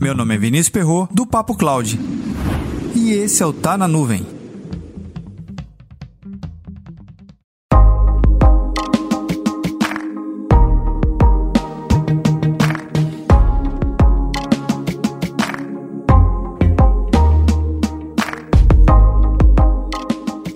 Meu nome é Vinícius Perro do Papo Cloud. E esse é o Tá na Nuvem.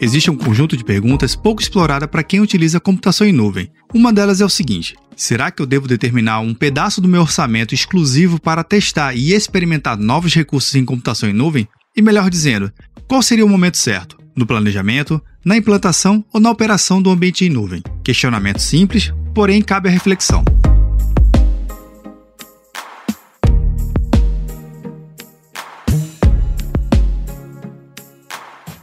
Existe um conjunto de perguntas pouco explorada para quem utiliza computação em nuvem. Uma delas é o seguinte: será que eu devo determinar um pedaço do meu orçamento exclusivo para testar e experimentar novos recursos em computação em nuvem? E melhor dizendo, qual seria o momento certo? No planejamento, na implantação ou na operação do ambiente em nuvem? Questionamento simples, porém cabe a reflexão.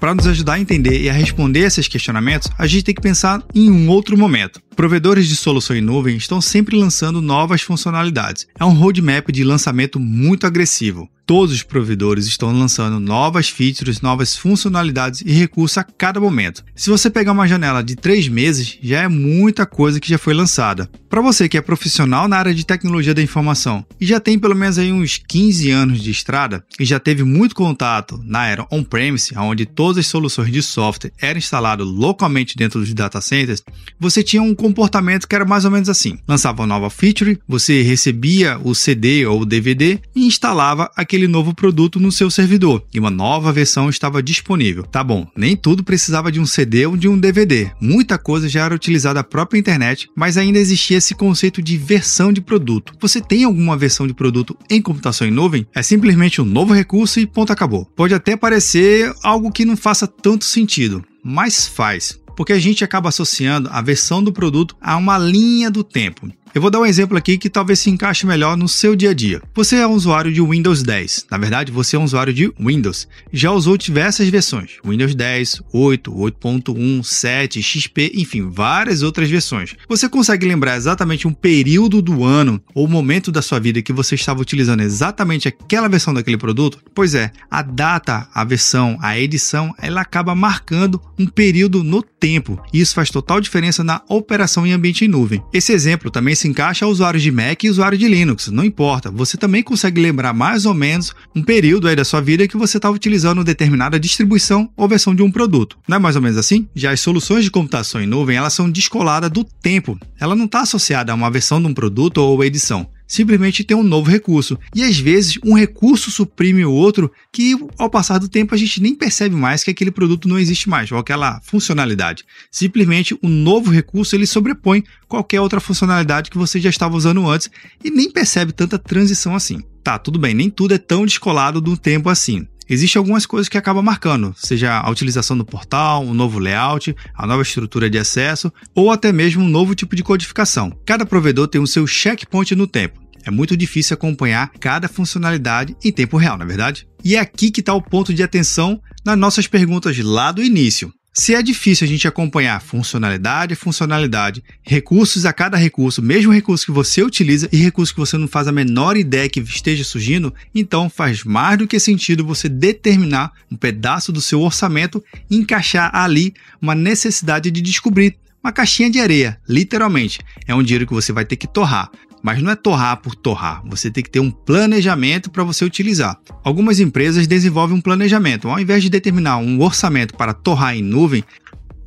Para nos ajudar a entender e a responder esses questionamentos, a gente tem que pensar em um outro momento. Provedores de solução em nuvem estão sempre lançando novas funcionalidades. É um roadmap de lançamento muito agressivo. Todos os provedores estão lançando novas features, novas funcionalidades e recursos a cada momento. Se você pegar uma janela de três meses, já é muita coisa que já foi lançada. Para você que é profissional na área de tecnologia da informação e já tem pelo menos aí uns 15 anos de estrada e já teve muito contato na era on-premise, onde todas as soluções de software eram instaladas localmente dentro dos data centers, você tinha um comportamento que era mais ou menos assim: lançava uma nova feature, você recebia o CD ou o DVD e instalava aquele novo produto no seu servidor e uma nova versão estava disponível. Tá bom, nem tudo precisava de um CD ou de um DVD. Muita coisa já era utilizada a própria internet, mas ainda existia esse conceito de versão de produto. Você tem alguma versão de produto em computação em nuvem? É simplesmente um novo recurso e ponto acabou. Pode até parecer algo que não faça tanto sentido, mas faz porque a gente acaba associando a versão do produto a uma linha do tempo. Eu vou dar um exemplo aqui que talvez se encaixe melhor no seu dia a dia. Você é um usuário de Windows 10. Na verdade, você é um usuário de Windows. Já usou diversas versões: Windows 10, 8, 8.1, 7, XP, enfim, várias outras versões. Você consegue lembrar exatamente um período do ano ou momento da sua vida que você estava utilizando exatamente aquela versão daquele produto? Pois é, a data, a versão, a edição, ela acaba marcando um período no tempo. E isso faz total diferença na operação em ambiente em nuvem. Esse exemplo também se encaixa a usuários de Mac e usuário de Linux, não importa. Você também consegue lembrar mais ou menos um período aí da sua vida que você estava utilizando determinada distribuição ou versão de um produto. Não é mais ou menos assim? Já as soluções de computação em nuvem, elas são descoladas do tempo. Ela não está associada a uma versão de um produto ou edição simplesmente tem um novo recurso. E às vezes um recurso suprime o outro que ao passar do tempo a gente nem percebe mais que aquele produto não existe mais, ou aquela funcionalidade. Simplesmente o um novo recurso ele sobrepõe qualquer outra funcionalidade que você já estava usando antes e nem percebe tanta transição assim. Tá, tudo bem, nem tudo é tão descolado do tempo assim. Existem algumas coisas que acabam marcando, seja a utilização do portal, um novo layout, a nova estrutura de acesso ou até mesmo um novo tipo de codificação. Cada provedor tem o seu checkpoint no tempo. É muito difícil acompanhar cada funcionalidade em tempo real, na é verdade? E é aqui que está o ponto de atenção nas nossas perguntas lá do início. Se é difícil a gente acompanhar funcionalidade a funcionalidade, recursos a cada recurso, mesmo recurso que você utiliza e recurso que você não faz a menor ideia que esteja surgindo, então faz mais do que sentido você determinar um pedaço do seu orçamento e encaixar ali uma necessidade de descobrir uma caixinha de areia, literalmente. É um dinheiro que você vai ter que torrar. Mas não é torrar por torrar, você tem que ter um planejamento para você utilizar. Algumas empresas desenvolvem um planejamento, ao invés de determinar um orçamento para torrar em nuvem,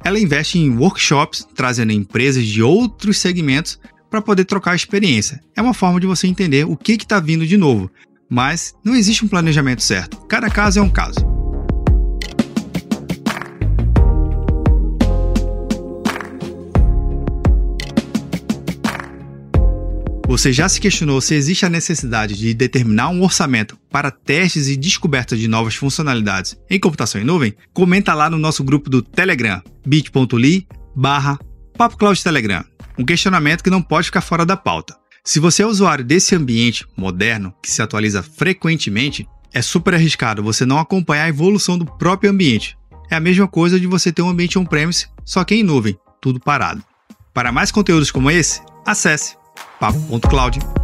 ela investe em workshops, trazendo empresas de outros segmentos para poder trocar experiência. É uma forma de você entender o que está vindo de novo, mas não existe um planejamento certo. Cada caso é um caso. Você já se questionou se existe a necessidade de determinar um orçamento para testes e descoberta de novas funcionalidades em computação em nuvem? Comenta lá no nosso grupo do Telegram, bit.ly barra Telegram. Um questionamento que não pode ficar fora da pauta. Se você é usuário desse ambiente moderno, que se atualiza frequentemente, é super arriscado você não acompanhar a evolução do próprio ambiente. É a mesma coisa de você ter um ambiente on-premise, só que em nuvem, tudo parado. Para mais conteúdos como esse, acesse papo.cloud.